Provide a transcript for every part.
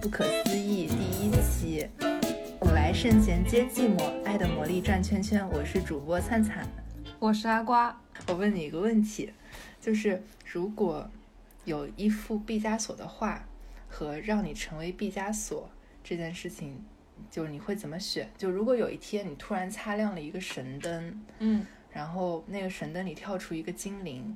不可思议第一期，古来圣贤皆寂寞，爱的魔力转圈圈。我是主播灿灿，我是阿瓜。我问你一个问题，就是如果有一幅毕加索的画和让你成为毕加索这件事情，就是你会怎么选？就如果有一天你突然擦亮了一个神灯，嗯，然后那个神灯里跳出一个精灵。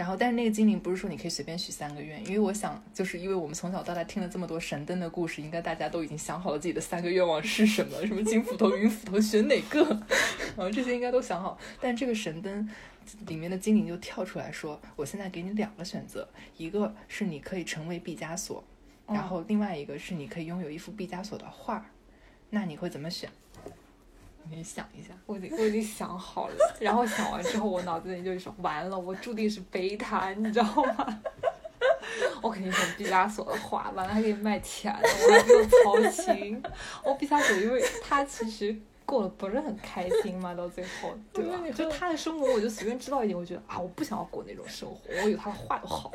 然后，但是那个精灵不是说你可以随便许三个愿，因为我想，就是因为我们从小到大听了这么多神灯的故事，应该大家都已经想好了自己的三个愿望是什么，什么金斧头、银斧头，选哪个？啊，这些应该都想好。但这个神灯里面的精灵就跳出来说：“我现在给你两个选择，一个是你可以成为毕加索，然后另外一个是你可以拥有一幅毕加索的画，那你会怎么选？”你想一下，我已经我已经想好了，然后想完之后，我脑子里就说完了，我注定是备胎，你知道吗？我肯定选毕加索的画，完了还可以卖钱，我还不用操心。我毕加索，因为他其实过得不是很开心嘛，到最后，对吧？就他的生活，我就随便知道一点，我觉得啊，我不想要过那种生活，我有他的画就好。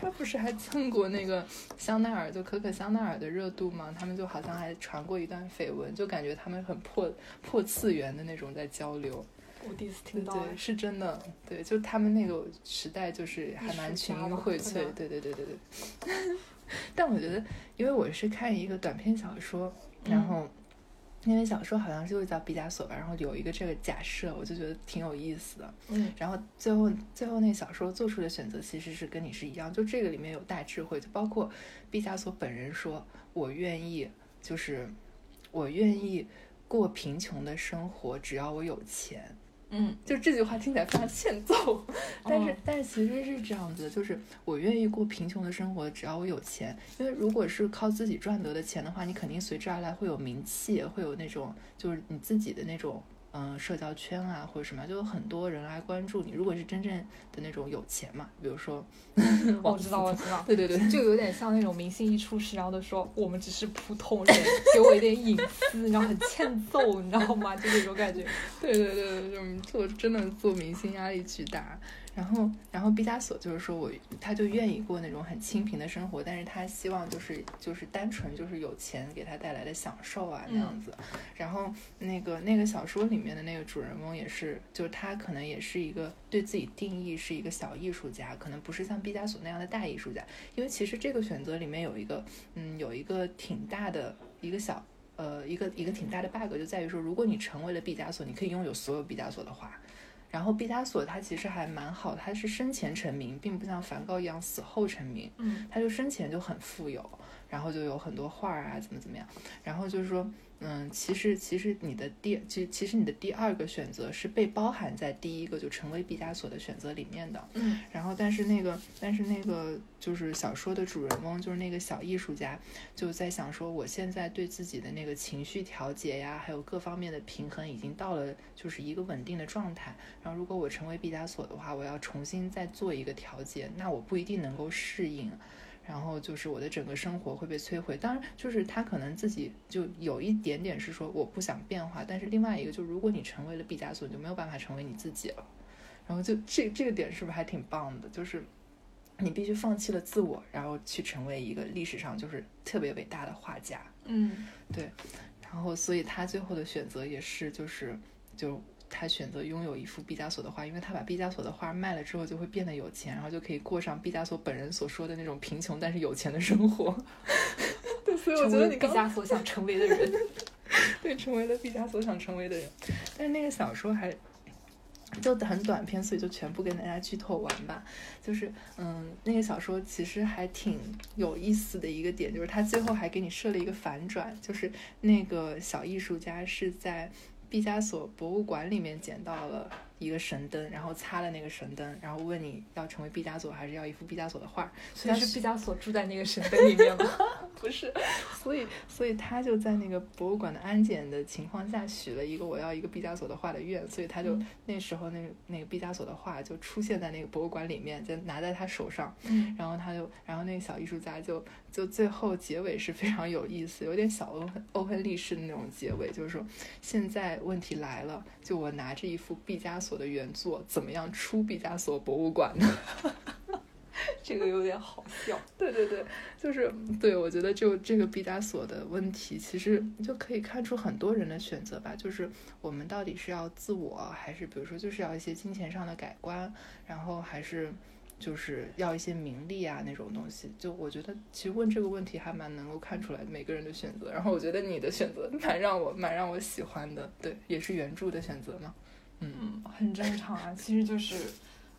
他不是还蹭过那个香奈儿，就可可香奈儿的热度吗？他们就好像还传过一段绯闻，就感觉他们很破破次元的那种在交流。我第一次听到，对，是真的，对，就他们那个时代就是还蛮群英荟萃，对对对对对。但我觉得，因为我是看一个短篇小说，然后。因为小说好像就是叫毕加索吧，然后有一个这个假设，我就觉得挺有意思的。嗯，然后最后最后那小说做出的选择其实是跟你是一样，就这个里面有大智慧，就包括毕加索本人说：“我愿意，就是我愿意过贫穷的生活，只要我有钱。”嗯，就这句话听起来非常欠揍，但是但是其实是这样子，就是我愿意过贫穷的生活，只要我有钱。因为如果是靠自己赚得的钱的话，你肯定随之而来会有名气，会有那种就是你自己的那种。嗯，社交圈啊，或者什么，就有很多人来关注你。如果是真正的那种有钱嘛，比如说，我知道，我知道，对对对，就有点像那种明星一出事，然后都说我们只是普通人，给我一点隐私，然后很欠揍，你知道吗？就那种感觉。对对对对，做真的做明星压力巨大。然后，然后毕加索就是说我，他就愿意过那种很清贫的生活，但是他希望就是就是单纯就是有钱给他带来的享受啊那样子。然后那个那个小说里面的那个主人公也是，就是他可能也是一个对自己定义是一个小艺术家，可能不是像毕加索那样的大艺术家。因为其实这个选择里面有一个，嗯，有一个挺大的一个小，呃，一个一个挺大的 bug 就在于说，如果你成为了毕加索，你可以拥有所有毕加索的画。然后毕加索他其实还蛮好，他是生前成名，并不像梵高一样死后成名。嗯，他就生前就很富有，然后就有很多画啊，怎么怎么样。然后就是说。嗯，其实其实你的第，其其实你的第二个选择是被包含在第一个就成为毕加索的选择里面的。嗯，然后但是那个但是那个就是小说的主人翁就是那个小艺术家就在想说，我现在对自己的那个情绪调节呀，还有各方面的平衡已经到了就是一个稳定的状态。然后如果我成为毕加索的话，我要重新再做一个调节，那我不一定能够适应。然后就是我的整个生活会被摧毁。当然，就是他可能自己就有一点点是说我不想变化，但是另外一个就是如果你成为了毕加索，你就没有办法成为你自己了。然后就这这个点是不是还挺棒的？就是你必须放弃了自我，然后去成为一个历史上就是特别伟大的画家。嗯，对。然后所以他最后的选择也是就是就。他选择拥有一幅毕加索的画，因为他把毕加索的画卖了之后，就会变得有钱，然后就可以过上毕加索本人所说的那种贫穷但是有钱的生活。对，所以我觉得你毕加索想成为的人，对，成为了毕加索想成为的人。但是那个小说还就很短篇，所以就全部跟大家剧透完吧。就是，嗯，那个小说其实还挺有意思的一个点，就是他最后还给你设了一个反转，就是那个小艺术家是在。毕加索博物馆里面捡到了一个神灯，然后擦了那个神灯，然后问你要成为毕加索还是要一幅毕加索的画？所以是毕加索住在那个神灯里面吗？不是，所以所以他就在那个博物馆的安检的情况下许了一个我要一个毕加索的画的愿，所以他就那时候那个那个毕加索的画就出现在那个博物馆里面，就拿在他手上，然后他就然后那个小艺术家就。就最后结尾是非常有意思，有点小欧欧亨利式的那种结尾，就是说现在问题来了，就我拿着一幅毕加索我的原作，怎么样出毕加索博物馆呢？这个有点好笑。对对对，就是对我觉得就这个毕加索的问题，其实就可以看出很多人的选择吧。就是我们到底是要自我，还是比如说就是要一些金钱上的改观，然后还是就是要一些名利啊那种东西。就我觉得其实问这个问题还蛮能够看出来每个人的选择。然后我觉得你的选择蛮让我蛮让我喜欢的，对，也是原著的选择嘛。嗯，很正常啊，其实就是。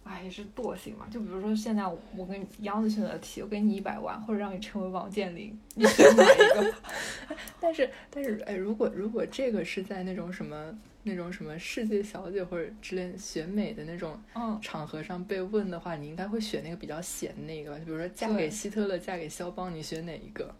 哎，也是惰性嘛。就比如说，现在我跟杨子选择题，我给你一百万，或者让你成为王健林，你选哪一个？但是，但是，哎，如果如果这个是在那种什么那种什么世界小姐或者之类选美的那种场合上被问的话，你应该会选那个比较显的那个吧？就比如说嫁给希特勒，嫁给肖邦，你选哪一个？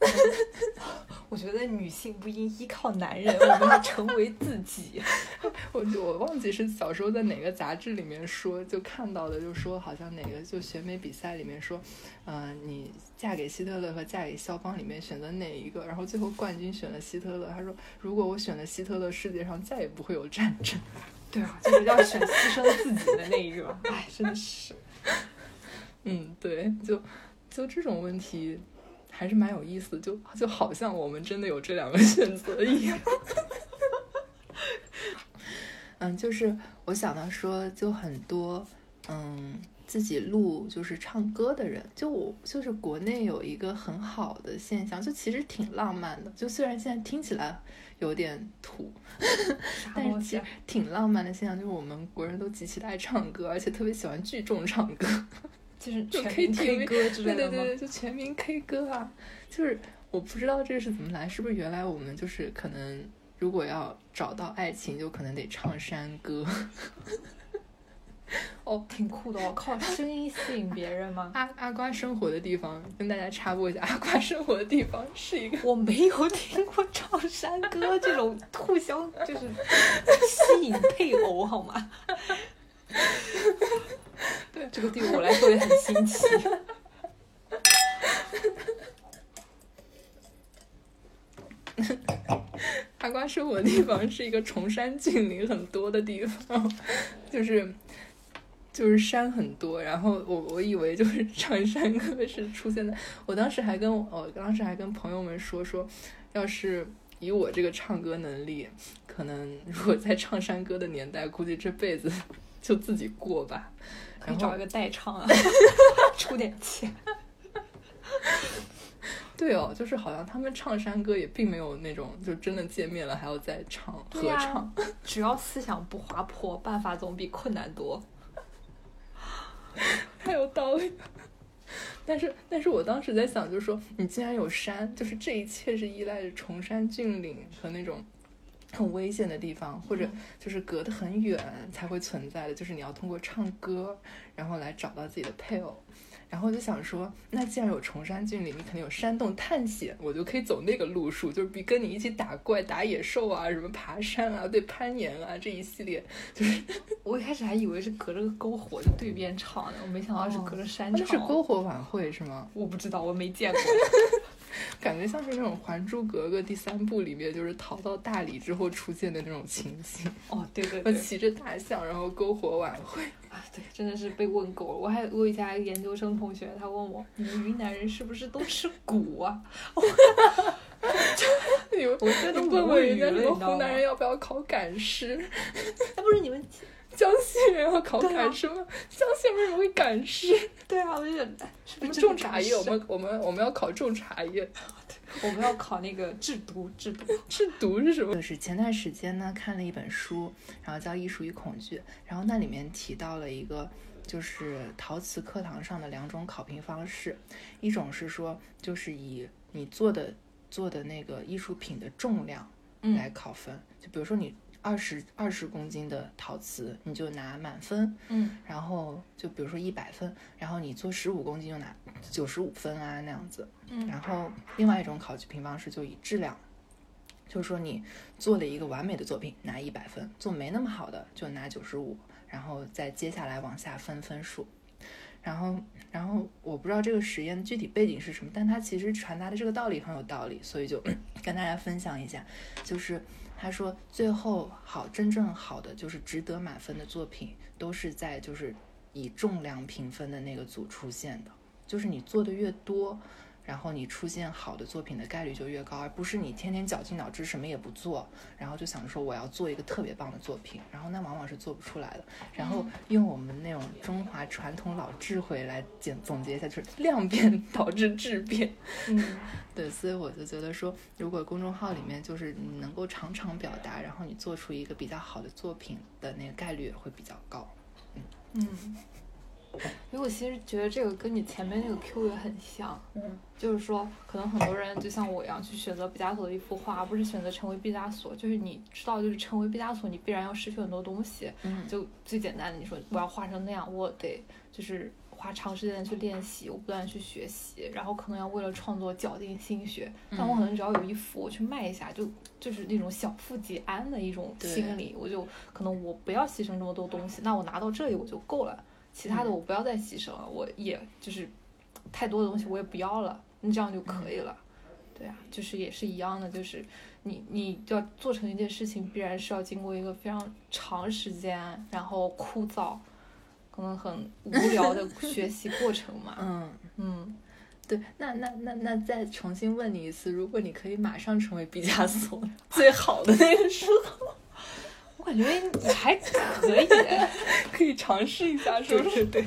我觉得女性不应依靠男人，我们要成为自己。我我忘记是小时候在哪个杂志里面说就看到的，就说好像哪个就选美比赛里面说，嗯，你嫁给希特勒和嫁给肖邦里面选择哪一个？然后最后冠军选了希特勒。他说，如果我选了希特勒，世界上再也不会有战争。对啊，就是要选牺牲自己的那一个。哎，真的是。嗯，对，就就这种问题。还是蛮有意思，就就好像我们真的有这两个选择一样。嗯，就是我想到说，就很多嗯自己录就是唱歌的人，就我就是国内有一个很好的现象，就其实挺浪漫的。就虽然现在听起来有点土，但是其实挺浪漫的现象，就是我们国人都极其的爱唱歌，而且特别喜欢聚众唱歌。就是就 KTV 歌之类的对对对，就全民 K 歌啊！就是我不知道这是怎么来，是不是原来我们就是可能如果要找到爱情，就可能得唱山歌。哦，挺酷的哦，靠声音吸引别人吗？阿阿瓜生活的地方，跟大家插播一下，阿瓜生活的地方是一个我没有听过唱山歌这种互相就是吸引配偶好吗？对，这个对我来说也很新奇。阿瓜生活的地方是一个崇山峻岭很多的地方，就是就是山很多。然后我我以为就是唱山 歌是出现在，我当时还跟我当时还跟朋友们说说，要是以我这个唱歌能力，可能如果在唱山歌的年代，估计这辈子就自己过吧。可以找一个代唱啊，出点钱。对哦，就是好像他们唱山歌也并没有那种，就真的见面了还要再唱合唱。只要思想不滑坡，办法总比困难多。太有道理。但是，但是我当时在想，就是说，你既然有山，就是这一切是依赖着崇山峻岭和那种。很危险的地方，或者就是隔得很远才会存在的，就是你要通过唱歌，然后来找到自己的配偶。然后我就想说，那既然有崇山峻岭，你肯定有山洞探险，我就可以走那个路数，就是比跟你一起打怪、打野兽啊，什么爬山啊、对攀岩啊这一系列。就是 我一开始还以为是隔着个篝火就对边唱的，我没想到是隔着山唱。那是篝火晚会是吗？我不知道，我没见过。感觉像是那种《还珠格格》第三部里面，就是逃到大理之后出现的那种情景。哦，对对对，骑着大象，然后篝火晚会。啊，对，真的是被问够了。我还我以前一个研究生同学，他问我，你们云南人是不是都吃骨啊？我真的问问人家什么湖南人要不要考赶尸？那不是你们江西人要考赶尸吗？江西为什么会赶尸？对啊，我就觉得是不是种茶叶？我们我们我们要考种茶叶。我们要考那个制毒，制毒，制毒是什么？就是前段时间呢，看了一本书，然后叫《艺术与恐惧》，然后那里面提到了一个，就是陶瓷课堂上的两种考评方式，一种是说，就是以你做的做的那个艺术品的重量来考分，就比如说你。二十二十公斤的陶瓷，你就拿满分，嗯，然后就比如说一百分，然后你做十五公斤就拿九十五分啊那样子，嗯，然后另外一种考评方式就以质量，就是说你做了一个完美的作品拿一百分，做没那么好的就拿九十五，然后再接下来往下分分数，然后然后我不知道这个实验具体背景是什么，但它其实传达的这个道理很有道理，所以就 跟大家分享一下，就是。他说：“最后好，真正好的就是值得满分的作品，都是在就是以重量评分的那个组出现的，就是你做的越多。然后你出现好的作品的概率就越高，而不是你天天绞尽脑汁什么也不做，然后就想着说我要做一个特别棒的作品，然后那往往是做不出来的。然后用我们那种中华传统老智慧来简总结一下，就是量变 导致质变。嗯，对，所以我就觉得说，如果公众号里面就是你能够常常表达，然后你做出一个比较好的作品的那个概率也会比较高。嗯。因为我其实觉得这个跟你前面那个 Q 也很像，嗯，就是说，可能很多人就像我一样去选择毕加索的一幅画，而不是选择成为毕加索。就是你知道，就是成为毕加索，你必然要失去很多东西。嗯，就最简单的，你说我要画成那样，我得就是花长时间去练习，我不断去学习，然后可能要为了创作绞尽心血。但我可能只要有一幅，我去卖一下，就就是那种小富即安的一种心理，我就可能我不要牺牲这么多东西，那我拿到这里我就够了。其他的我不要再牺牲了，我也就是太多的东西我也不要了，那这样就可以了。对啊，就是也是一样的，就是你你要做成一件事情，必然是要经过一个非常长时间，然后枯燥，可能很无聊的 学习过程嘛。嗯嗯，对，那那那那再重新问你一次，如果你可以马上成为毕加索 最好的那个时候。我感觉你还可以，可以尝试一下，是不是？对。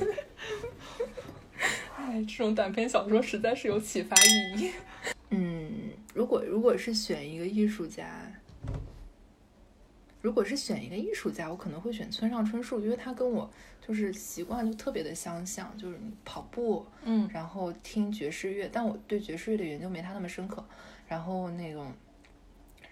哎，这种短篇小说实在是有启发意义。嗯，如果如果是选一个艺术家，如果是选一个艺术家，我可能会选村上春树，因为他跟我就是习惯就特别的相像，就是跑步，嗯，然后听爵士乐，但我对爵士乐的研究没他那么深刻。然后那种，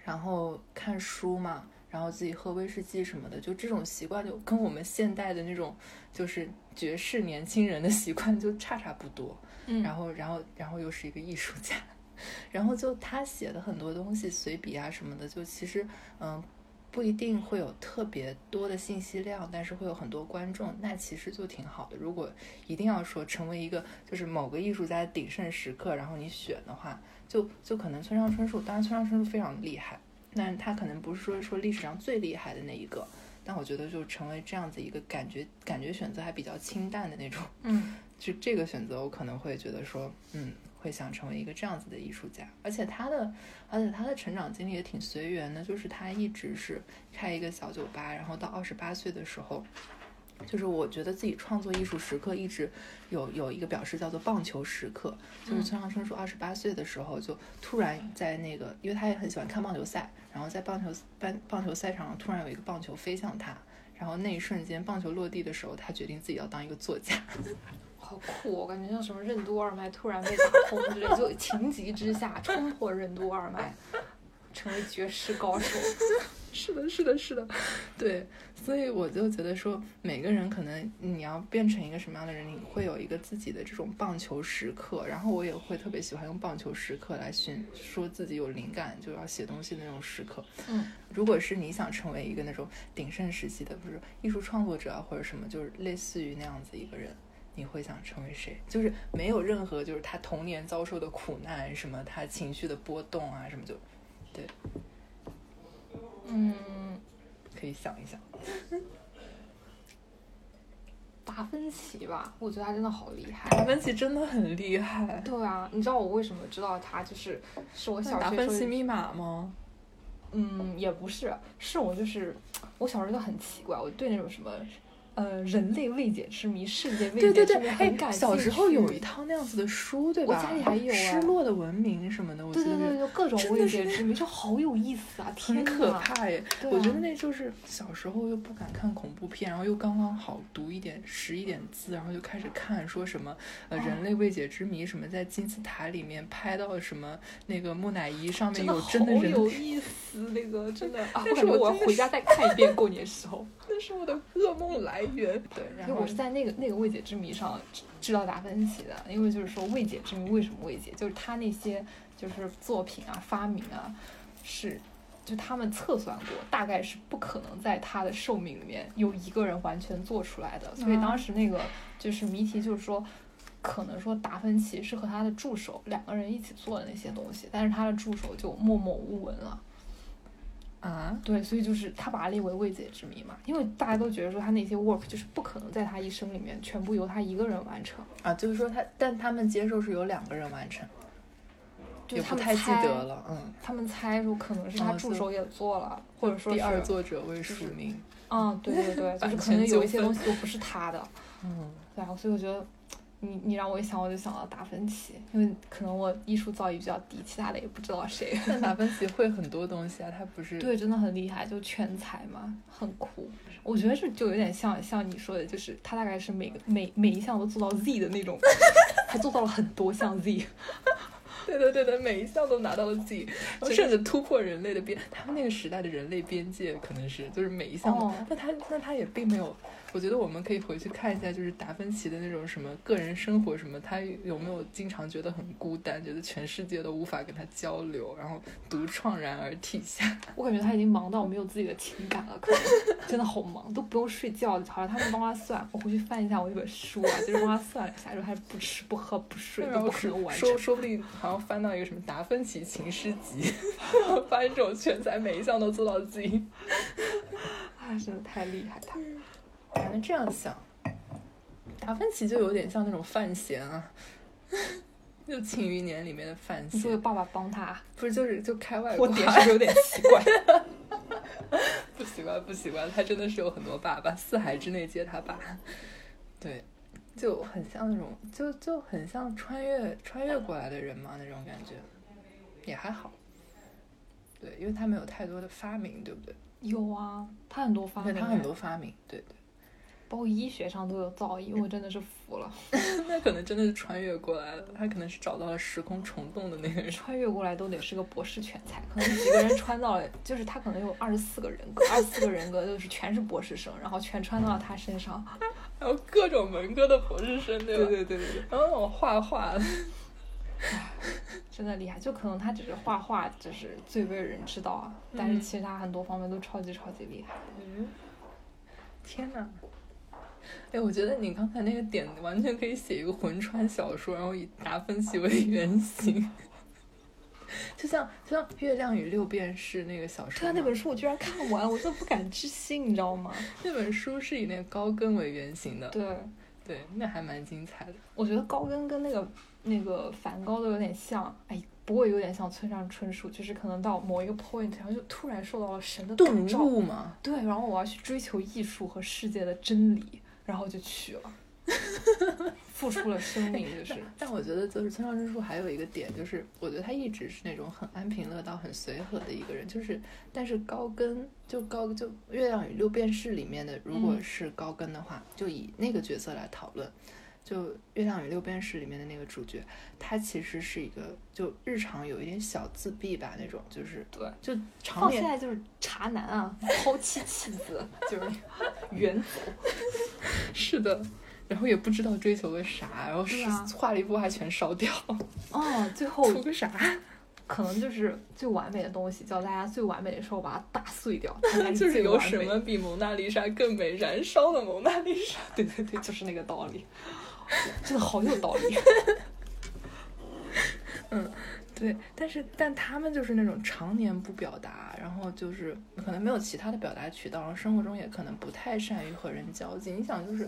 然后看书嘛。然后自己喝威士忌什么的，就这种习惯就跟我们现代的那种就是爵士年轻人的习惯就差差不多。嗯，然后，然后，然后又是一个艺术家，然后就他写的很多东西，随笔啊什么的，就其实嗯不一定会有特别多的信息量，但是会有很多观众，那其实就挺好的。如果一定要说成为一个就是某个艺术家的鼎盛时刻，然后你选的话，就就可能村上春树，当然村上春树非常厉害。那他可能不是说说历史上最厉害的那一个，但我觉得就成为这样子一个感觉感觉选择还比较清淡的那种，嗯，就这个选择我可能会觉得说，嗯，会想成为一个这样子的艺术家，而且他的而且他的成长经历也挺随缘的，就是他一直是开一个小酒吧，然后到二十八岁的时候。就是我觉得自己创作艺术时刻一直有有一个表示叫做棒球时刻，就是村上春树二十八岁的时候就突然在那个，因为他也很喜欢看棒球赛，然后在棒球棒棒球赛场上突然有一个棒球飞向他，然后那一瞬间棒球落地的时候，他决定自己要当一个作家，好酷，我感觉像什么任督二脉突然被打通之类，就情急之下冲破任督二脉，成为绝世高手。是的，是的，是的，对，所以我就觉得说，每个人可能你要变成一个什么样的人，你会有一个自己的这种棒球时刻。然后我也会特别喜欢用棒球时刻来寻说自己有灵感就要写东西的那种时刻。嗯，如果是你想成为一个那种鼎盛时期的，不是艺术创作者或者什么，就是类似于那样子一个人，你会想成为谁？就是没有任何就是他童年遭受的苦难，什么他情绪的波动啊，什么就对。嗯，可以想一想，达芬奇吧，我觉得他真的好厉害。达芬奇真的很厉害。对啊，你知道我为什么知道他？就是是我小学达芬奇密码吗？嗯，也不是，是我就是我小时候就很奇怪，我对那种什么。呃，人类未解之谜，世界未解之谜，很感兴趣。小时候有一套那样子的书，对吧？我家里还有啊。失落的文明什么的，我觉得。对对对，就各种未解之谜，就好有意思啊！很可怕耶！我觉得那就是小时候又不敢看恐怖片，然后又刚刚好读一点识一点字，然后就开始看说什么呃人类未解之谜，什么在金字塔里面拍到什么那个木乃伊上面有真的人。好有意思，那个真的。啊但是我要回家再看一遍，过年时候。那是我的噩梦来源。对，然后我是在那个那个未解之谜上知道达芬奇的，因为就是说未解之谜为什么未解，就是他那些就是作品啊、发明啊，是就他们测算过，大概是不可能在他的寿命里面有一个人完全做出来的。所以当时那个就是谜题，就是说可能说达芬奇是和他的助手两个人一起做的那些东西，但是他的助手就默默无闻了。啊，对，所以就是他把它列为未解之谜嘛，因为大家都觉得说他那些 work 就是不可能在他一生里面全部由他一个人完成，啊，就是说他，但他们接受是由两个人完成，就他们太记猜得了，嗯。他们猜说可能是他助手也做了，或者说第二作者未署名，嗯，对对对，就是可能有一些东西都不是他的，嗯，对啊，所以我觉得你你让我一想，我就想到达芬奇，因为可能我艺术造诣比较低，其他的也不知道谁。但达芬奇 会很多东西啊，他不是对，真的很厉害，就全才嘛，很酷。我觉得这就有点像像你说的，就是他大概是每个每每一项都做到 Z 的那种，他做到了很多项 Z。对的对的，每一项都拿到了 Z，然后甚至突破人类的边，他们那个时代的人类边界可能是就是每一项那他那他也并没有，我觉得我们可以回去看一下，就是达芬奇的那种什么个人生活什么，他有没有经常觉得很孤单，觉得全世界都无法跟他交流，然后独怆然而涕下。我感觉他已经忙到没有自己的情感了，可能 真的好忙，都不用睡觉，好像他们帮他算。我回去翻一下我那本书啊，就是帮他算了一下，说他不吃不喝不睡都不可能完成说。说不定好像翻到一个什么达芬奇情诗集，发现这种全才每一项都做到自己。啊，真的太厉害他。还能这样想，达芬奇就有点像那种范闲啊，就《庆余年》里面的范闲，你说有爸爸帮他，不是就是就开外我挂，点是不是有点奇怪？不习惯不习惯，他真的是有很多爸爸，四海之内皆他爸，对，就很像那种就就很像穿越穿越过来的人嘛那种感觉，也还好，对，因为他没有太多的发明，对不对？有啊，他很多发明，对他很多，发明，对对。包括医学上都有造诣，我真的是服了。那可能真的是穿越过来了，他可能是找到了时空虫洞的那个人。穿越过来都得是个博士全才，可能几个人穿到了，就是他可能有二十四个人格，二十四个人格就是全是博士生，然后全穿到了他身上。还有各种文科的博士生，对吧？对对对，然后那种画画的，真的厉害。就可能他只是画画，就是最为人知道啊，但是嗯其实他很多方面都超级超级厉害。嗯天哪！哎，我觉得你刚才那个点完全可以写一个魂穿小说，然后以达芬奇为原型，就像就像《月亮与六便士》那个小说嘛。对啊，那本书我居然看完，我真的不敢置信，你知道吗？那本书是以那个高更为原型的，对，对，那还蛮精彩的。我觉得高跟跟那个那个梵高都有点像，哎，不过有点像村上春树，就是可能到某一个 point，然后就突然受到了神的感顿召，悟嘛，对，然后我要去追求艺术和世界的真理，然后就去了，付出了生命，就是 但我觉得就是村上春树还有一个点，就是我觉得他一直是那种很安平乐道、很随和的一个人。就是，但是高更就高就《月亮与六便士》里面的，如果嗯是高更的话，就以那个角色来讨论。就《月亮与六便士》里面的那个主角，他其实是一个就日常有一点小自闭吧那种，就是对，就常放现在就是茶男啊，抛妻弃子，就是远走，是的，然后也不知道追求个啥，然后是画了一幅还全烧掉，哦，最后图个啥？可能就是最完美的东西，叫大家最完美的时候把它打碎掉，就是有什么比蒙娜丽莎更美？燃烧的蒙娜丽莎。对对对，就是那个道理，真的好有道理。嗯对，但是但他们就是那种常年不表达，然后就是可能没有其他的表达渠道，然后生活中也可能不太善于和人交际。你想，就是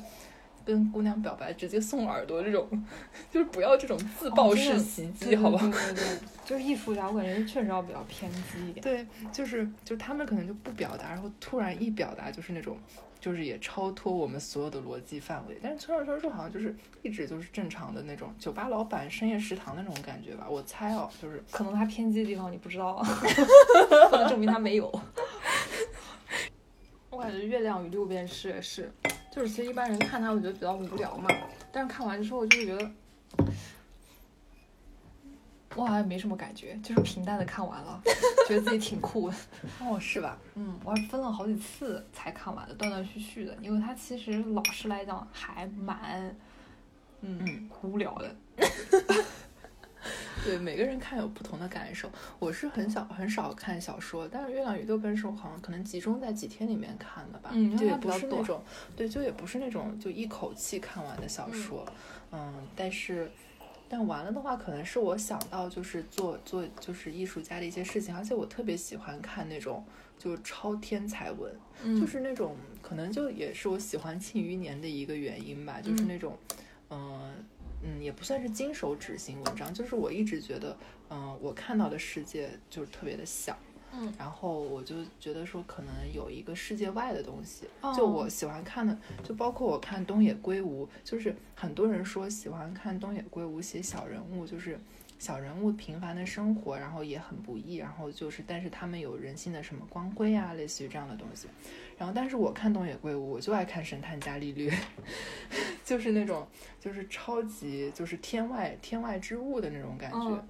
跟姑娘表白直接送耳朵这种，就是不要这种自爆式袭击，对好不好？对对对，就是艺术家，我感觉确实要比较偏激一点。对，就是就是他们可能就不表达，然后突然一表达就是那种。就是也超脱我们所有的逻辑范围，但是村上春树好像就是一直就是正常的那种酒吧老板、深夜食堂那种感觉吧，我猜哦，就是可能他偏激的地方你不知道啊，不能证明他没有。我感觉《月亮与六便士》也是，就是其实一般人看他我觉得比较无聊嘛，但是看完之后就是觉得，我好像没什么感觉，就是平淡的看完了，觉得自己挺酷的。哦，是吧？嗯，我还分了好几次才看完的，断断续续的，因为它其实老实来讲还蛮，嗯，嗯无聊的。对，每个人看有不同的感受。我是很少很少看小说，但是《月亮与六便士》我好像可能集中在几天里面看的吧，嗯就也不是那种，对，就也不是那种就一口气看完的小说，嗯但是但完了的话，可能是我想到就是做做就是艺术家的一些事情，而且我特别喜欢看那种就是超天才文，嗯就是那种可能就也是我喜欢庆余年的一个原因吧，就是嗯那种，嗯、嗯，也不算是金手指型文章，就是我一直觉得，嗯、我看到的世界就是特别的小，嗯然后我就觉得说可能有一个世界外的东西，就哦我喜欢看的，就包括我看东野圭吾，就是很多人说喜欢看东野圭吾写小人物，就是小人物平凡的生活，然后也很不易，然后就是但是他们有人性的什么光辉啊，类似于这样的东西。然后但是我看东野圭吾，我就爱看神探伽利略，就是那种就是超级就是天外天外之物的那种感觉。嗯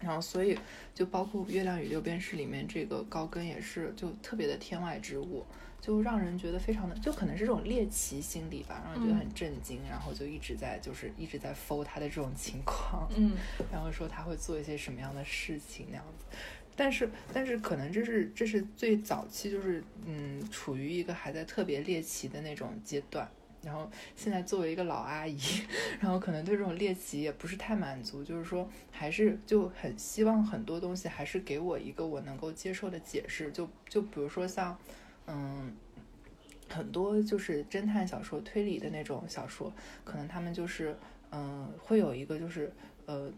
然后，所以就包括《月亮与六便士》里面这个高跟也是，就特别的天外之物，就让人觉得非常的，就可能是这种猎奇心理吧，让人觉得嗯很震惊，然后就一直在就是一直在 f o 他的这种情况，嗯然后说他会做一些什么样的事情那样子。但是，但是可能这是这是最早期，就是嗯，处于一个还在特别猎奇的那种阶段。然后现在作为一个老阿姨，然后可能对这种猎奇也不是太满足，就是说还是就很希望很多东西还是给我一个我能够接受的解释。就就比如说像嗯。很多就是侦探小说、推理的那种小说，可能他们就是，嗯、会有一个就是，呃，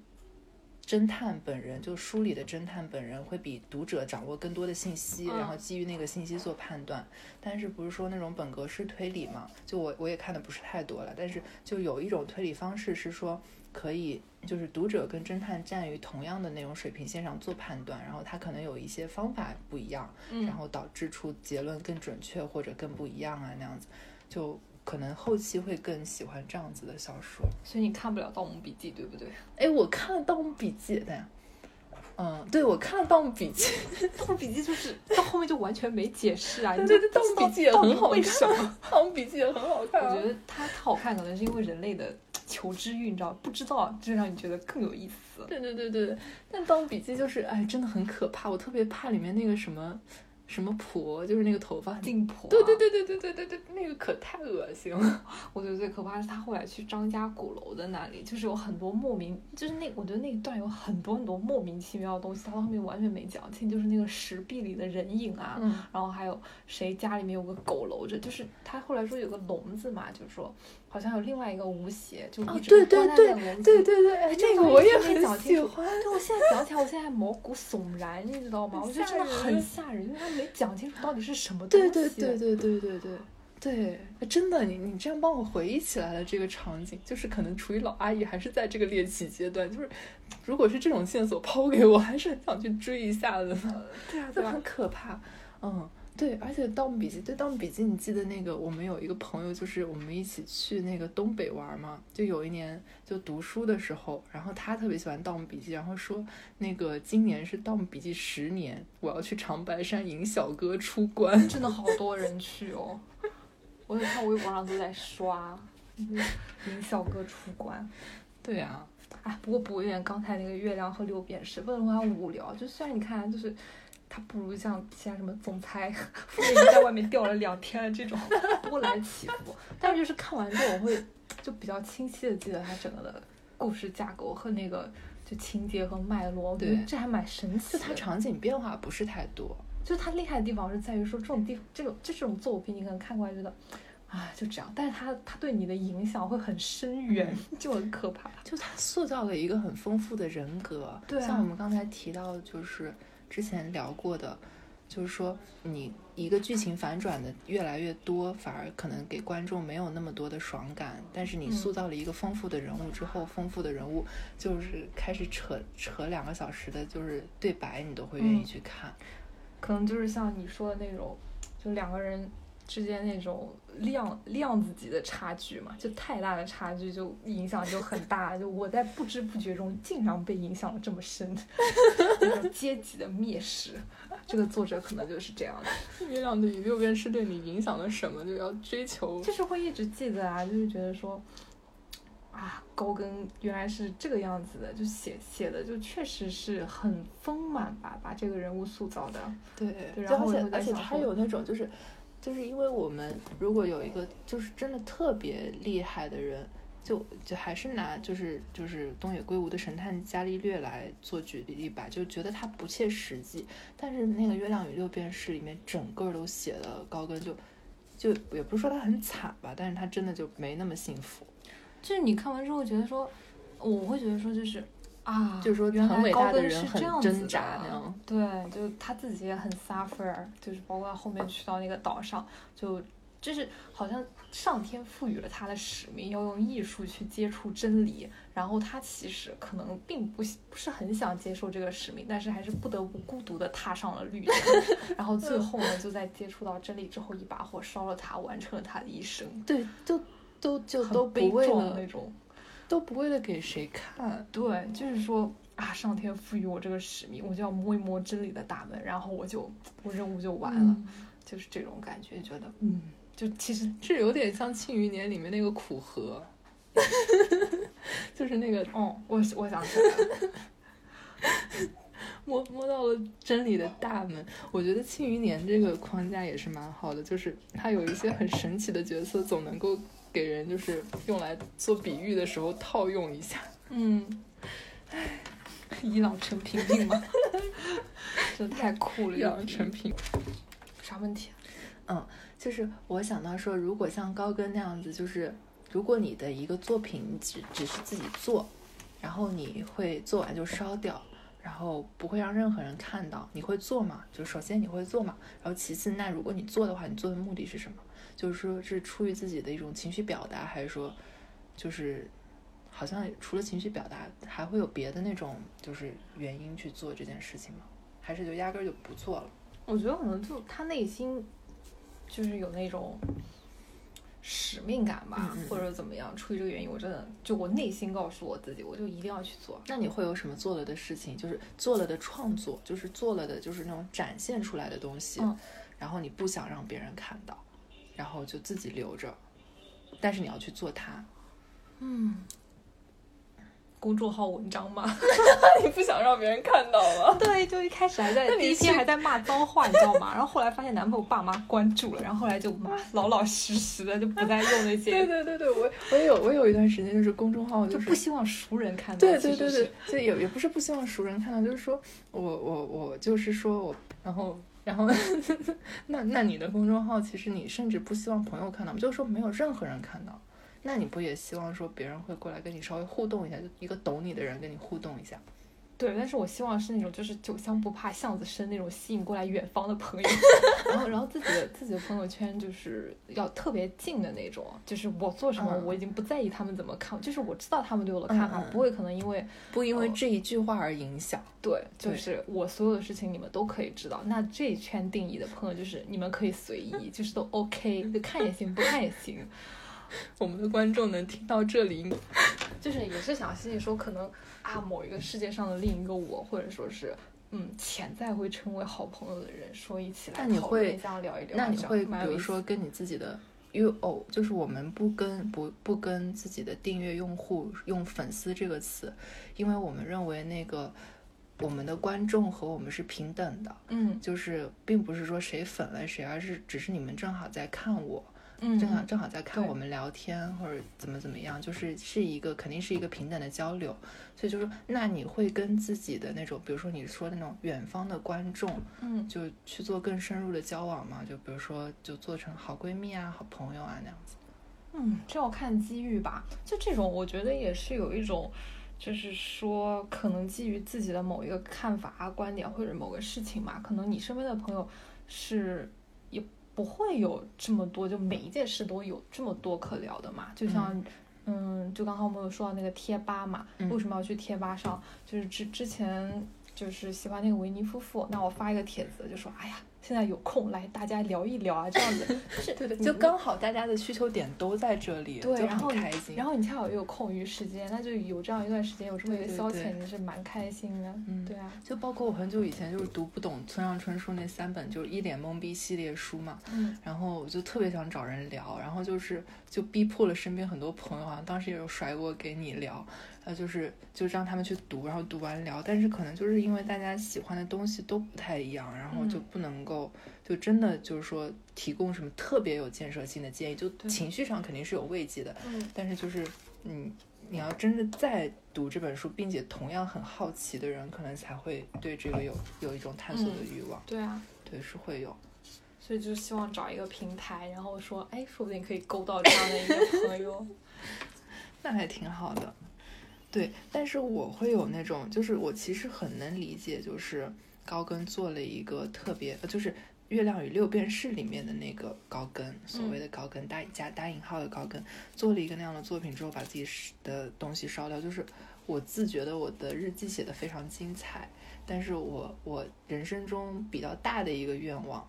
侦探本人，就书里的侦探本人会比读者掌握更多的信息，嗯然后基于那个信息做判断。但是不是说那种本格式推理嘛？就我我也看的不是太多了，但是就有一种推理方式是说可以，就是读者跟侦探站于同样的那种水平线上做判断，然后他可能有一些方法不一样，嗯，然后导致出结论更准确或者更不一样啊那样子，就可能后期会更喜欢这样子的小说。所以你看不了《盗墓笔记》，对不对？哎，我看了《盗墓笔记》的，嗯，对，我看了《盗墓笔记》，《盗墓笔记》就是到后面就完全没解释啊，你对对盗墓笔记也很好看？《盗墓笔记》也很好看、啊。我觉得它它好看，可能是因为人类的求知欲，你知道，不知道就让你觉得更有意思。对对对对，但《盗墓笔记》就是，哎，真的很可怕。我特别怕里面那个什么什么婆，就是那个头发很。镜婆、啊对对，对对对对对对，那个可太恶心了。我觉得最可怕的是他后来去张家鼓楼的那里，就是有很多莫名，就是那我觉得那一段有很多很多莫名其妙的东西，他到后面完全没讲清，就是那个石壁里的人影啊，嗯，然后还有谁家里面有个狗搂着，就是他后来说有个笼子嘛，就是说好像有另外一个吴邪，就一直关在笼子。对对对对这，个我也很喜欢。对，我现在讲起来，我现在还毛骨悚然，你知道吗？我觉得真的很吓人，因为他没讲清楚到底是什么东西。对对对对对对对对，真的，你你这样帮我回忆起来了这个场景，就是可能处于老阿姨还是在这个猎奇阶段，就是如果是这种线索抛给我，还是很想去追一下的。对啊，就很可怕。嗯。对，而且《盗墓笔记》对《盗墓笔记》，你记得那个我们有一个朋友，就是我们一起去那个东北玩嘛，就有一年就读书的时候，然后他特别喜欢《盗墓笔记》，然后说那个今年是《盗墓笔记》十年，我要去长白山迎小哥出关。真的好多人去哦。我有看微博上都在刷，嗯迎小哥出关。对啊，哎，不过补一点刚才那个月亮和六便士，不能说它无聊。就虽然你看，就是它不如像其他什么总裁 夫人在外面吊了两天的这种波澜起伏，但是就是看完之后，我会就比较清晰的记得他整个的故事架构和那个就情节和脉络。对这还蛮神奇的。就它场景变化不是太多。就是它厉害的地方是在于说这种地这种这种作品，你可能看过来觉得。啊，就这样，但是他他对你的影响会很深远，就很可怕。就他塑造了一个很丰富的人格，对啊像我们刚才提到，就是之前聊过的，就是说你一个剧情反转的越来越多，反而可能给观众没有那么多的爽感。但是你嗯塑造了一个丰富的人物之后，丰富的人物就是开始扯扯两个小时的，就是对白，你都会愿意嗯去看。可能就是像你说的那种，就两个人之间那种量量子级的差距嘛，就太大的差距就影响就很大。就我在不知不觉中竟然被影响了这么深，那种阶级的蔑视，这个作者可能就是这样的，月亮的与六便士对你影响了什么？就要追求就是会一直记得啊，就是觉得说。啊，高更原来是这个样子的，就写写的就确实是很丰满吧，把这个人物塑造的。对，对就而且而且他有那种就是，就是因为我们如果有一个就是真的特别厉害的人，就就还是拿就是就是东野圭吾的《神探伽利略》来做举例吧，就觉得他不切实际。但是那个《月亮与六便士》里面整个都写的高跟就就也不是说他很惨吧，但是他真的就没那么幸福。就是你看完之后觉得说，我会觉得说就是啊，就是说原来很伟大高的人很是这样子挣扎那的样。对，就他自己也很 suffer，就是包括他后面去到那个岛上，就就是好像上天赋予了他的使命，要用艺术去接触真理。然后他其实可能并不不是很想接受这个使命，但是还是不得不孤独的踏上了旅程。然后 最后呢，就在接触到真理之后，一把火烧了他，完成了他的一生。对，都都就都悲不为了壮那种。都不为了给谁看。对，就是说啊，上天赋予我这个使命，我就要摸一摸真理的大门，然后我就我任务就完了，嗯就是这种感觉，觉得嗯，就其实这有点像《庆余年》里面那个苦荷，就是那个哦，我我想起来了，摸摸到了真理的大门。我觉得《庆余年》这个框架也是蛮好的，就是它有一些很神奇的角色，总能够给人就是用来做比喻的时候套用一下。嗯，伊朗成平命嘛，这太酷了，养成品。啥问题？嗯就是我想到说，如果像高跟那样子，就是如果你的一个作品只只是自己做，然后你会做完就烧掉，然后不会让任何人看到，你会做吗？就首先你会做嘛，然后其次，那如果你做的话，你做的目的是什么？就是说是出于自己的一种情绪表达，还是说就是好像除了情绪表达，还会有别的那种就是原因去做这件事情吗？还是就压根儿就不做了？我觉得可能就他内心就是有那种使命感吧，嗯嗯或者怎么样。出于这个原因，我真的就我内心告诉我自己，我就一定要去做。那你会有什么做了的事情？就是做了的创作，就是做了的，就是那种展现出来的东西，嗯然后你不想让别人看到，然后就自己留着，但是你要去做它。嗯，公众号文章嘛，你不想让别人看到吗？对，就一开始还在第一天还在骂脏话，你知道吗？然后后来发现男朋友爸妈关注了，然后后来就 骂老老实实的，就不再用那些，对对对对，我我也有我有一段时间就是公众号就是不希望熟人看到。对对对对，就也也不是不希望熟人看到，就是说我我我就是说我，然后然后那那你的公众号其实你甚至不希望朋友看到，就是说没有任何人看到，那你不也希望说别人会过来跟你稍微互动一下，就一个懂你的人跟你互动一下？对，但是我希望是那种就是酒香不怕巷子深那种吸引过来远方的朋友，然后然后自己的自己的朋友圈就是要特别近的那种，就是我做什么嗯我已经不在意他们怎么看，就是我知道他们对我的看法，不会可能因为不因为这一句话而影响。对，就是我所有的事情你们都可以知道。那这一圈定义的朋友就是你们可以随意，就是都 OK，就看也行，不看也行。我们的观众能听到这里，就是也是想心里说，可能啊，某一个世界上的另一个我，或者说是嗯，潜在会成为好朋友的人，说一起来那你会一下聊一聊，那你会比如说跟你自己的。因为哦，就是我们不跟不不跟自己的订阅用户用粉丝这个词，因为我们认为那个我们的观众和我们是平等的，嗯就是并不是说谁粉了谁，而是只是你们正好在看我，嗯。正好正好在看我们聊天或者怎么怎么样，就是是一个肯定是一个平等的交流，所以就是那你会跟自己的那种，比如说你说的那种远方的观众，嗯。就去做更深入的交往嘛，就比如说就做成好闺蜜啊、好朋友啊那样子。嗯，这要看机遇吧。就这种，我觉得也是有一种，就是说，可能基于自己的某一个看法啊、观点或者某个事情嘛，可能你身边的朋友是也不会有这么多，就每一件事都有这么多可聊的嘛。就像，嗯就刚刚我们有说到那个贴吧嘛，嗯为什么要去贴吧上？就是之之前就是喜欢那个维尼夫妇，那我发一个帖子就说，哎呀。现在有空来大家聊一聊啊，这样子 就是对对，就刚好大家的需求点都在这里，对，就然后你很开心。然后你恰好又有空余时间，那就有这样一段时间有这么一个消遣，你是蛮开心的。嗯对啊，就包括我很久以前就是读不懂村上春树那三本就是一脸懵逼系列书嘛，嗯然后我就特别想找人聊，然后就是就逼迫了身边很多朋友，好像当时也有甩锅给你聊，呃，就是就让他们去读，然后读完聊，但是可能就是因为大家喜欢的东西都不太一样，然后就嗯不能够就真的就是说提供什么特别有建设性的建议，就情绪上肯定是有慰藉的，嗯但是就是你你要真的在读这本书，并且同样很好奇的人，可能才会对这个有有一种探索的欲望。对啊，对，是会有。所以就希望找一个平台，然后说，哎，说不定可以勾到这样的一个朋友，那还挺好的。对，但是我会有那种，就是我其实很能理解，就是高更做了一个特别，就是《月亮与六便士》里面的那个高更，所谓的高更，大加打引号的高更，做了一个那样的作品之后，把自己的东西烧掉。就是我自觉得我的日记写的非常精彩，但是我我人生中比较大的一个愿望。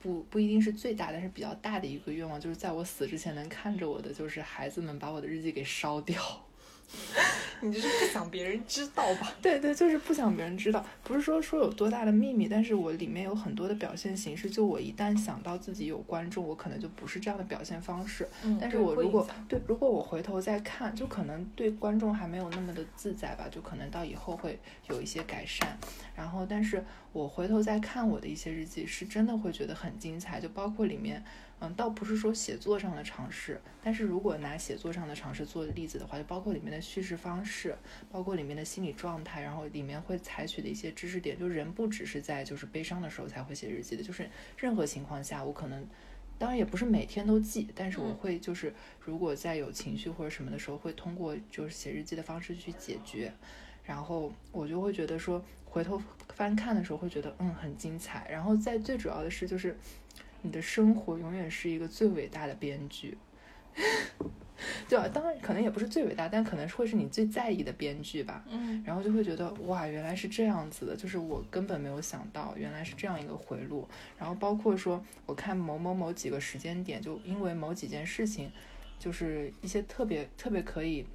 不不一定是最大，但是比较大的一个愿望，就是在我死之前能看着我的，就是孩子们把我的日记给烧掉。你就是不想别人知道吧？对对，就是不想别人知道。不是说说有多大的秘密，但是我里面有很多的表现形式。就我一旦想到自己有观众，我可能就不是这样的表现方式。嗯，但是我如果对，如果我回头再看，就可能对观众还没有那么的自在吧，就可能到以后会有一些改善。然后，但是我回头再看我的一些日记，是真的会觉得很精彩，就包括里面。嗯，倒不是说写作上的尝试，但是如果拿写作上的尝试做例子的话，就包括里面的叙事方式，包括里面的心理状态，然后里面会采取的一些知识点，就人不只是在就是悲伤的时候才会写日记的，就是任何情况下，我可能，当然也不是每天都记，但是我会就是如果在有情绪或者什么的时候，会通过就是写日记的方式去解决，然后我就会觉得说回头翻看的时候会觉得嗯很精彩，然后在最主要的是就是。你的生活永远是一个最伟大的编剧，对吧？当然，可能也不是最伟大，但可能会是你最在意的编剧吧。嗯，然后就会觉得哇，原来是这样子的，就是我根本没有想到，原来是这样一个回路。然后包括说，我看某某某几个时间点，就因为某几件事情，就是一些特别特别可以。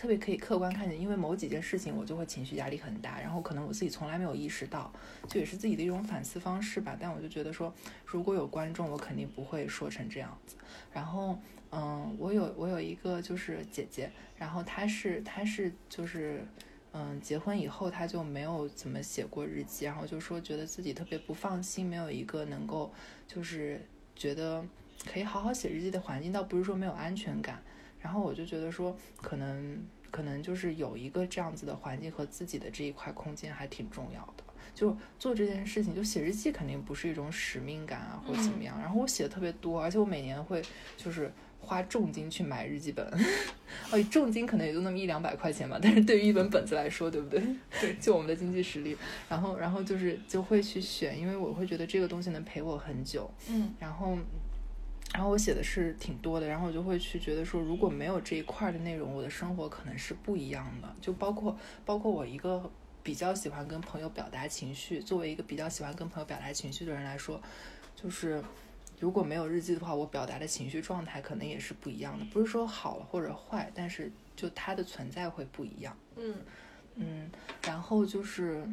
特别可以客观看见，因为某几件事情我就会情绪压力很大，然后可能我自己从来没有意识到，就也是自己的一种反思方式吧。但我就觉得说，如果有观众，我肯定不会说成这样子。然后，嗯，我有我有一个就是姐姐，然后她是她是就是嗯结婚以后她就没有怎么写过日记，然后就说觉得自己特别不放心，没有一个能够就是觉得可以好好写日记的环境，倒不是说没有安全感。然后我就觉得说，可能可能就是有一个这样子的环境和自己的这一块空间还挺重要的。就做这件事情，就写日记肯定不是一种使命感啊，或者怎么样。然后我写的特别多，而且我每年会就是花重金去买日记本。哦，重金可能也就那么一两百块钱吧，但是对于一本本子来说，对不对？对，就我们的经济实力。然后然后就是就会去选，因为我会觉得这个东西能陪我很久。嗯，然后。然后我写的是挺多的，然后我就会去觉得说，如果没有这一块的内容，我的生活可能是不一样的。就包括包括我一个比较喜欢跟朋友表达情绪，作为一个比较喜欢跟朋友表达情绪的人来说，就是如果没有日记的话，我表达的情绪状态可能也是不一样的。不是说好了或者坏，但是就它的存在会不一样。嗯嗯，然后就是。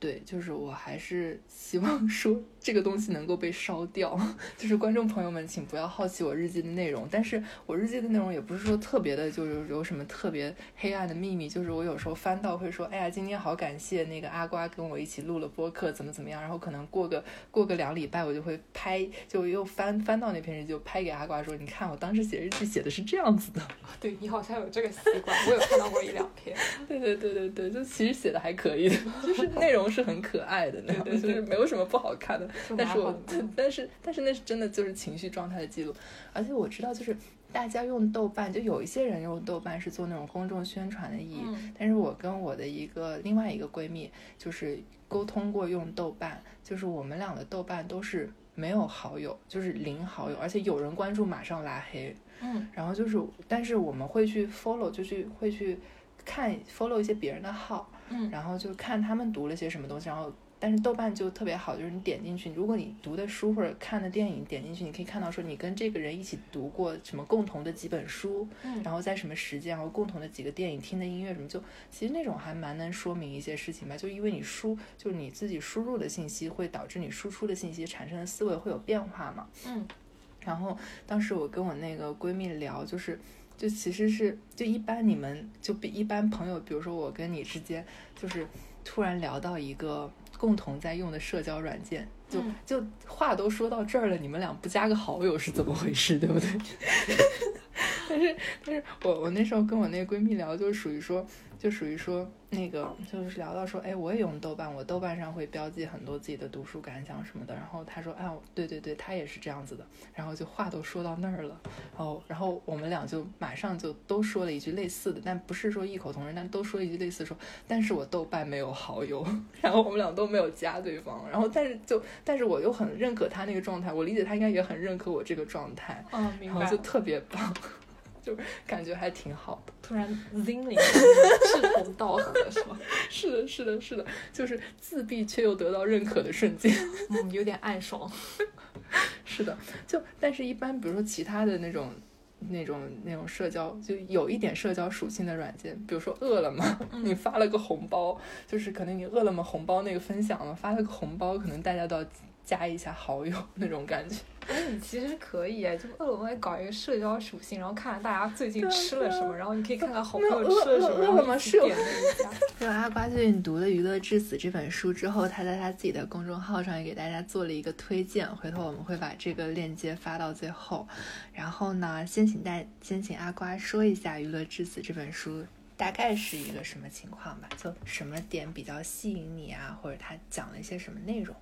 对，就是我还是希望说这个东西能够被烧掉。就是观众朋友们，请不要好奇我日记的内容。但是我日记的内容也不是说特别的，就是有什么特别黑暗的秘密。就是我有时候翻到会说，哎呀，今天好感谢那个阿瓜跟我一起录了播客，怎么怎么样。然后可能过个过个两礼拜，我就会拍，就又翻翻到那篇日记，就拍给阿瓜说，你看我当时写日记写的是这样子的。对你好像有这个习惯，我有看到过一两篇。对对对对对，就其实写的还可以的，就是内容。是很可爱的那样，就是没有什么不好看的。但是我，但是，但是那是真的，就是情绪状态的记录。而且我知道，就是大家用豆瓣，就有一些人用豆瓣是做那种公众宣传的意义。但是我跟我的一个另外一个闺蜜，就是沟通过用豆瓣，就是我们俩的豆瓣都是没有好友，就是零好友，而且有人关注马上拉黑。嗯，然后就是，但是我们会去 follow，就去会去看 follow 一些别人的号。嗯，然后就看他们读了些什么东西，然后但是豆瓣就特别好，就是你点进去，如果你读的书或者看的电影点进去，你可以看到说你跟这个人一起读过什么共同的几本书，嗯，然后在什么时间，然后共同的几个电影听的音乐什么，就其实那种还蛮能说明一些事情吧，就因为你输就是你自己输入的信息会导致你输出的信息产生的思维会有变化嘛，嗯，然后当时我跟我那个闺蜜聊就是。就其实是，就一般你们就比一般朋友，比如说我跟你之间，就是突然聊到一个共同在用的社交软件，就就话都说到这儿了，你们俩不加个好友是怎么回事，对不对？但 但是但是我我那时候跟我那个闺蜜聊，就属于说。就属于说那个，就是聊到说，哎，我也用豆瓣，我豆瓣上会标记很多自己的读书感想什么的。然后他说，哎，对对对，他也是这样子的。然后就话都说到那儿了，然后然后我们俩就马上就都说了一句类似的，但不是说异口同声，但都说一句类似说，但是我豆瓣没有好友，然后我们俩都没有加对方。然后但是就但是我又很认可他那个状态，我理解他应该也很认可我这个状态，嗯，明白，然后就特别棒。就感觉还挺好的，突然 zing 志同道合是吗？是的，是的，是的，就是自闭却又得到认可的瞬间，嗯，有点暗爽。是的，就但是，一般比如说其他的那种、那种、那种社交，就有一点社交属性的软件，比如说饿了么，你发了个红包，就是可能你饿了么红包那个分享了，发了个红包，可能大家都要加一下好友那种感觉。哎，你其实可以就饿了么搞一个社交属性，然后看看大家最近吃了什么，然后你可以看看好朋友吃了什么，然后一起点那一家。就阿瓜最近读了《娱乐至死》这本书之后，他在他自己的公众号上也给大家做了一个推荐，回头我们会把这个链接发到最后。然后呢，先请大先请阿瓜说一下《娱乐至死》这本书大概是一个什么情况吧？就什么点比较吸引你啊，或者他讲了一些什么内容？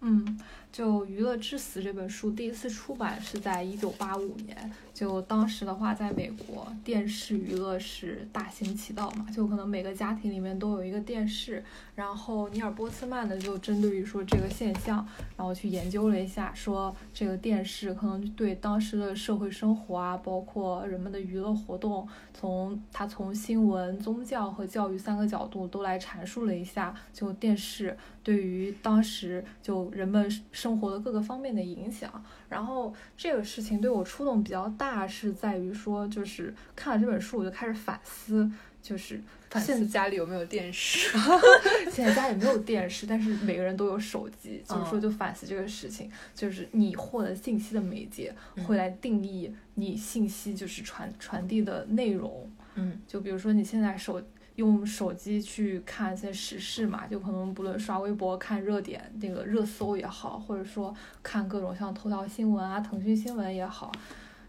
嗯。就《娱乐至死》这本书第一次出版是在一九八五年。就当时的话，在美国，电视娱乐是大行其道嘛，就可能每个家庭里面都有一个电视。然后尼尔波茨曼呢，就针对于说这个现象，然后去研究了一下，说这个电视可能对当时的社会生活啊，包括人们的娱乐活动，从他从新闻、宗教和教育三个角度都来阐述了一下，就电视对于当时就人们。生活的各个方面的影响，然后这个事情对我触动比较大，是在于说，就是看了这本书，我就开始反思，就是现在家里有没有电视。现在家里没有电视，但是每个人都有手机，就是说就反思这个事情，就是你获得信息的媒介会来定义你信息就是传传递的内容。嗯，就比如说你现在手。用手机去看一些时事嘛，就可能不论刷微博看热点那个热搜也好，或者说看各种像头条新闻啊、腾讯新闻也好，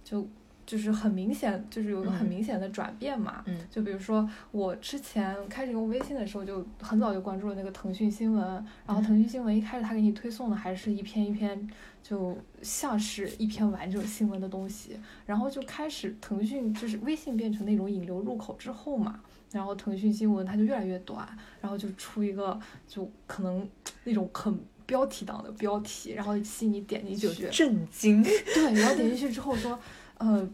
就就是很明显，就是有一个很明显的转变嘛。嗯，就比如说我之前开始用微信的时候，就很早就关注了那个腾讯新闻，然后腾讯新闻一开始他给你推送的还是一篇一篇，就像是一篇完整新闻的东西，然后就开始腾讯就是微信变成那种引流入口之后嘛。然后腾讯新闻它就越来越短，然后就出一个就可能 那种很标题党的标题，然后吸引你点进去，觉得震惊。对，然后点进去之后说，呃，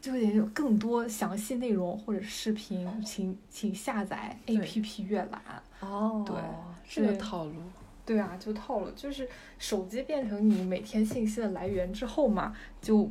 就点有更多详细内容或者视频，请请下载 APP 阅览。哦，对，这个套路。对啊，就套路，就是手机变成你每天信息的来源之后嘛，就。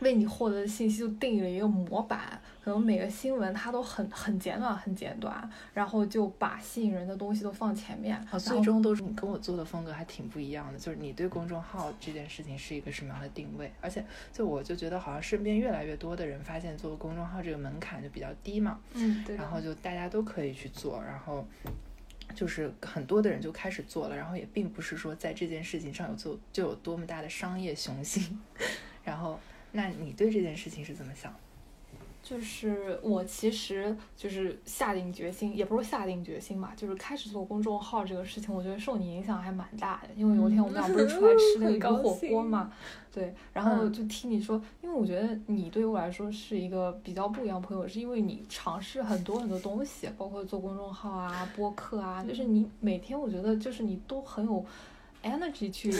为你获得的信息就定义了一个模板，可能每个新闻它都很很简短，很简短，然后就把吸引人的东西都放前面。最终都是你跟我做的风格还挺不一样的，就是你对公众号这件事情是一个什么样的定位？而且就我就觉得好像身边越来越多的人发现做公众号这个门槛就比较低嘛，嗯，对。然后就大家都可以去做，然后就是很多的人就开始做了，然后也并不是说在这件事情上有做就有多么大的商业雄心，然后。那你对这件事情是怎么想？就是我其实就是下定决心，也不是下定决心吧，就是开始做公众号这个事情，我觉得受你影响还蛮大的。因为有一天我们俩不是出来吃那个鱼火锅嘛，对，然后就听你说，因为我觉得你对我来说是一个比较不一样的朋友，是因为你尝试很多很多东西，包括做公众号啊、播客啊，就是你每天我觉得就是你都很有。energy 去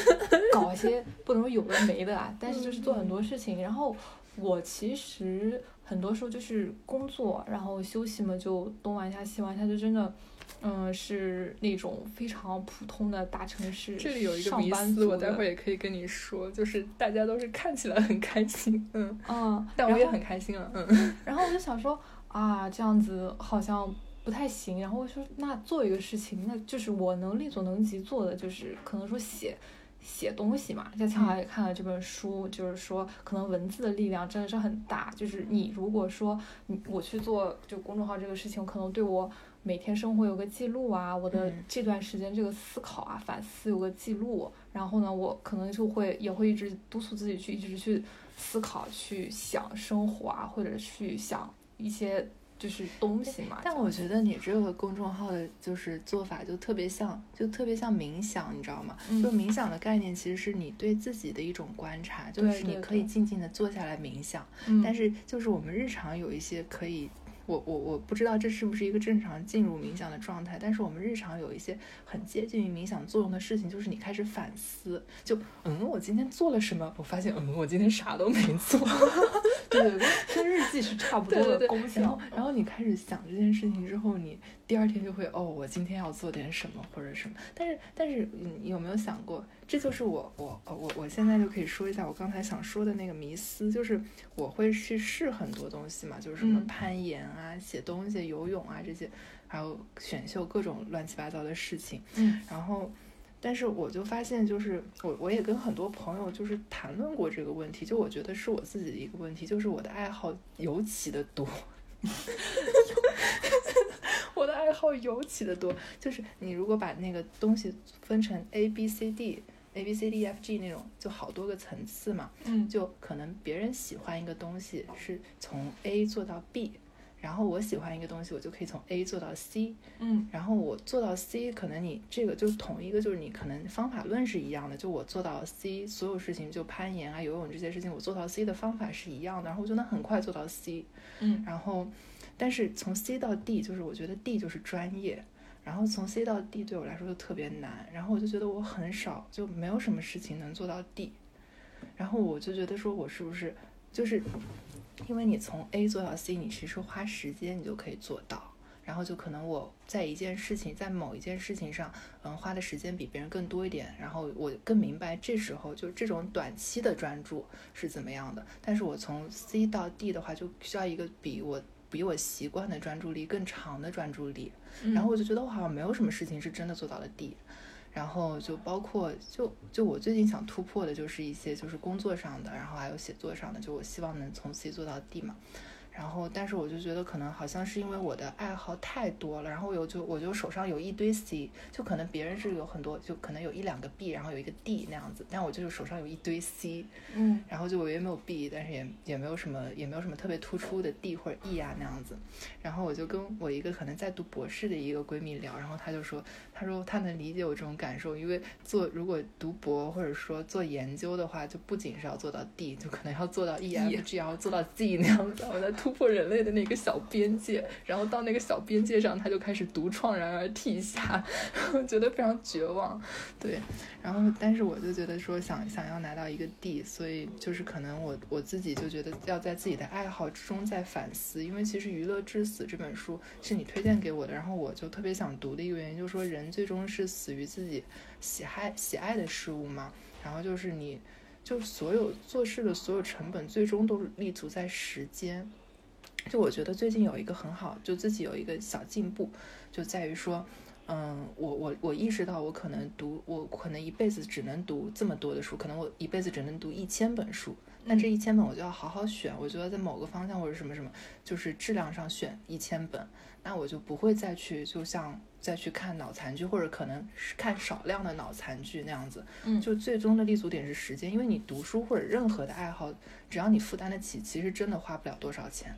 搞一些不能说有的没的啊，但是就是做很多事情。然后我其实很多时候就是工作，然后休息嘛就东玩一下西玩一下，就真的，嗯，是那种非常普通的大城市。这里有一个迷思，我待会儿也可以跟你说，就是大家都是看起来很开心，嗯嗯，但我也很开心了，嗯。然后我就想说啊，这样子好像。不太行，然后我说那做一个事情，那就是我能力所能及做的，就是可能说写写东西嘛。像乔海也看了这本书，就是说可能文字的力量真的是很大。就是你如果说你我去做就公众号这个事情，可能对我每天生活有个记录啊，我的这段时间这个思考啊反思有个记录，然后呢，我可能就会也会一直督促自己去一直去思考、去想生活啊，或者去想一些就是东西嘛。但我觉得你这个公众号的就是做法就特别像，就特别像冥想，你知道吗？嗯就冥想的概念其实是你对自己的一种观察，就是你可以静静的坐下来冥想。嗯，但是就是我们日常有一些可以，我我我不知道这是不是一个正常进入冥想的状态，但是我们日常有一些很接近于冥想作用的事情，就是你开始反思，就嗯，我今天做了什么？我发现嗯，我今天啥都没做。对对对，跟日记是差不多对对对，的功然后效。然后你开始想这件事情之后，你第二天就会哦，我今天要做点什么或者什么。但是但是你有没有想过，这就是我我呃我我现在就可以说一下我刚才想说的那个迷思，就是我会去试很多东西嘛，就是什么嗯攀岩啊、写东西、游泳啊这些，还有选秀各种乱七八糟的事情。嗯然后，但是我就发现，就是我我也跟很多朋友就是谈论过这个问题，就我觉得是我自己的一个问题，就是我的爱好尤其的多。我的爱好尤其的多，就是你如果把那个东西分成 A B C D A B C D E F G 那种，就好多个层次嘛，嗯。就可能别人喜欢一个东西是从 A 做到 B，然后我喜欢一个东西，我就可以从 A 做到 C，嗯。然后我做到 C，可能你这个就是同一个，就是你可能方法论是一样的，就我做到 C，所有事情就攀岩啊、游泳这些事情，我做到 C 的方法是一样的，然后我就能很快做到 C。嗯。然后，但是从 C 到 D，就是我觉得 D 就是专业，然后从 C 到 D 对我来说就特别难，然后我就觉得我很少，就没有什么事情能做到 D，然后我就觉得说我是不是就是因为你从 A 做到 C，你其实花时间你就可以做到。然后就可能我在一件事情，在某一件事情上，嗯，花的时间比别人更多一点，然后我更明白这时候就这种短期的专注是怎么样的。但是我从 C 到 D 的话，就需要一个比我比我习惯的专注力更长的专注力。嗯然后我就觉得我好像没有什么事情是真的做到了 D。然后就包括就就我最近想突破的就是一些就是工作上的，然后还有写作上的，就我希望能从 C 做到 D 嘛。然后，但是我就觉得可能好像是因为我的爱好太多了，然后有就我就手上有一堆 C，就可能别人是有很多，就可能有一两个 B，然后有一个 D 那样子，但我就是手上有一堆 C，嗯。然后就我也没有 B，但是也也没有什么也没有什么特别突出的 D 或者 E 啊那样子。然后我就跟我一个可能在读博士的一个闺蜜聊，然后她就说，她说她能理解我这种感受，因为做如果读博或者说做研究的话，就不仅是要做到 D，就可能要做到 E、F、G，然后做到 Z 那样子，我在突破人类的那个小边界，然后到那个小边界上，他就开始独怆然而涕下，我 觉得非常绝望。对，然后但是我就觉得说想想要拿到一个 D，所以就是可能我我自己就觉得要在自己的爱好之中再反思，因为其实《娱乐至死》这本书是你推荐给我的，然后我就特别想读的一个原因，就是说人最终是死于自己喜爱喜爱的事物嘛，然后就是你就所有做事的所有成本最终都是立足在时间。就我觉得最近有一个很好，就自己有一个小进步，就在于说，嗯，我我我意识到我可能读，我可能一辈子只能读这么多的书，可能我一辈子只能读一千本书。那这一千本我就要好好选，我觉得在某个方向或者什么什么，就是质量上选一千本，那我就不会再去就像再去看脑残剧，或者可能是看少量的脑残剧那样子。嗯就最终的立足点是时间，因为你读书或者任何的爱好，只要你负担得起，其实真的花不了多少钱。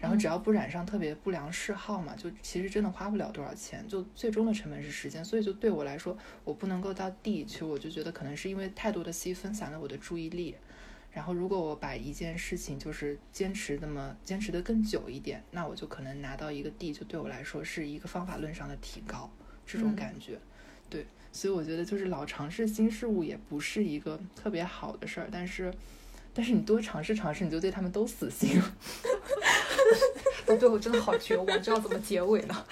然后只要不染上特别不良嗜好嘛，就其实真的花不了多少钱，就最终的成本是时间。所以就对我来说，我不能够到 D 去，我就觉得可能是因为太多的 C 分散了我的注意力。然后如果我把一件事情就是坚持那么坚持的更久一点，那我就可能拿到一个 D，就对我来说是一个方法论上的提高，这种嗯感觉。对，所以我觉得就是老尝试新事物也不是一个特别好的事儿，但是。但是你多尝试尝试，你就对他们都死心了。到最后真的好绝望，知道怎么结尾了。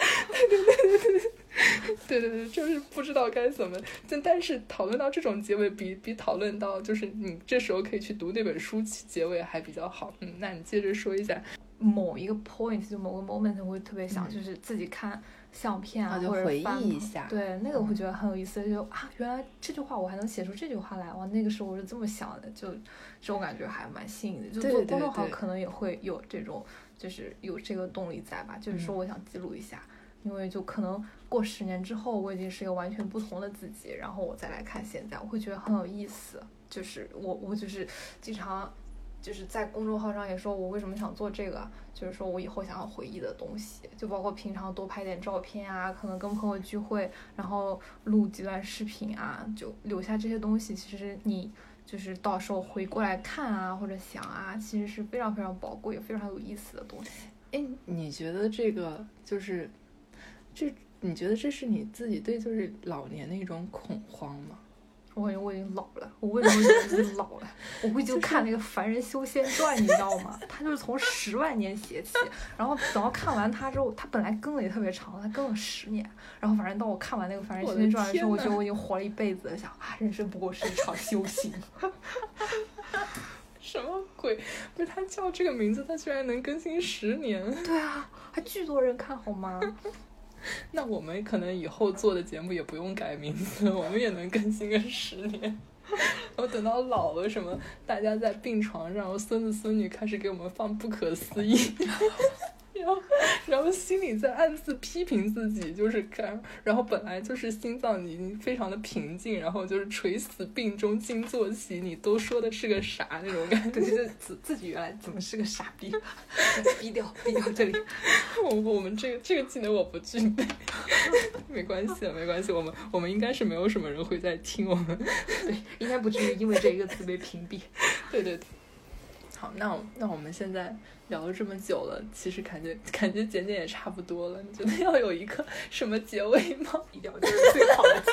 对对对对，就是不知道该怎么。但但是讨论到这种结尾，比比讨论到就是你这时候可以去读那本书结尾还比较好。嗯，那你接着说一下。某一个 point 就某个 moment 我会特别想，就是自己看相片啊，或者回忆一下对，那个我会觉得很有意思，就啊，原来这句话我还能写出这句话来，哇，那个时候我是这么想的，就这种感觉还蛮新颖的。就做公众号可能也会有这种，就是有这个动力在吧，就是说嗯我想记录一下。因为就可能过十年之后，我已经是一个完全不同的自己，然后我再来看现在，我会觉得很有意思。就是我我就是经常就是在公众号上也说我为什么想做这个，就是说我以后想要回忆的东西，就包括平常多拍点照片啊，可能跟朋友聚会，然后录几段视频啊，就留下这些东西。其实你就是到时候回过来看啊，或者想啊，其实是非常非常宝贵、非常有意思的东西。哎，你觉得这个就是这？你觉得这是你自己对就是老年的一种恐慌吗？我感觉我已经老了，我为什么觉得自己老了？我会就看那个《凡人修仙传》，你知道吗？他就是从十万年写起，然后等到看完他之后，他本来更的也特别长，他更了十年。然后反正到我看完那个《凡人修仙传》的时候，我觉得我已经活了一辈子了，想啊，人生不过是一场修行。什么鬼？不是他叫这个名字，他居然能更新十年？对啊，还巨多人看好吗？那我们可能以后做的节目也不用改名字，我们也能更新个十年。我等到老了，什么大家在病床上，我孙子孙女开始给我们放不可思议。然后，然后心里在暗自批评自己，就是看，然后本来就是心脏已经非常的平静，然后就是垂死病中惊坐起，你都说的是个啥那种感觉？自自己原来怎么是个傻逼？逼掉，逼掉这里。我我们这个这个技能我不具备，没关系没关系，我们我们应该是没有什么人会在听我们，对，应该不至于因为这一个词被屏蔽。对对对。好，那那我们现在。聊了这么久了，其实感觉感觉简简也差不多了。你觉得要有一个什么结尾吗？一定要就是最好的结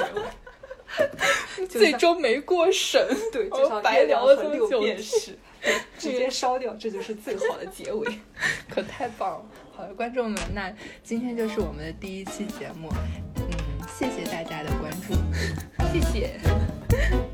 尾，最终没过审，对，就像白聊了这么久，直接烧掉，这就是最好的结尾，可太棒了！好的，观众们，那今天就是我们的第一期节目，嗯，谢谢大家的关注，谢谢。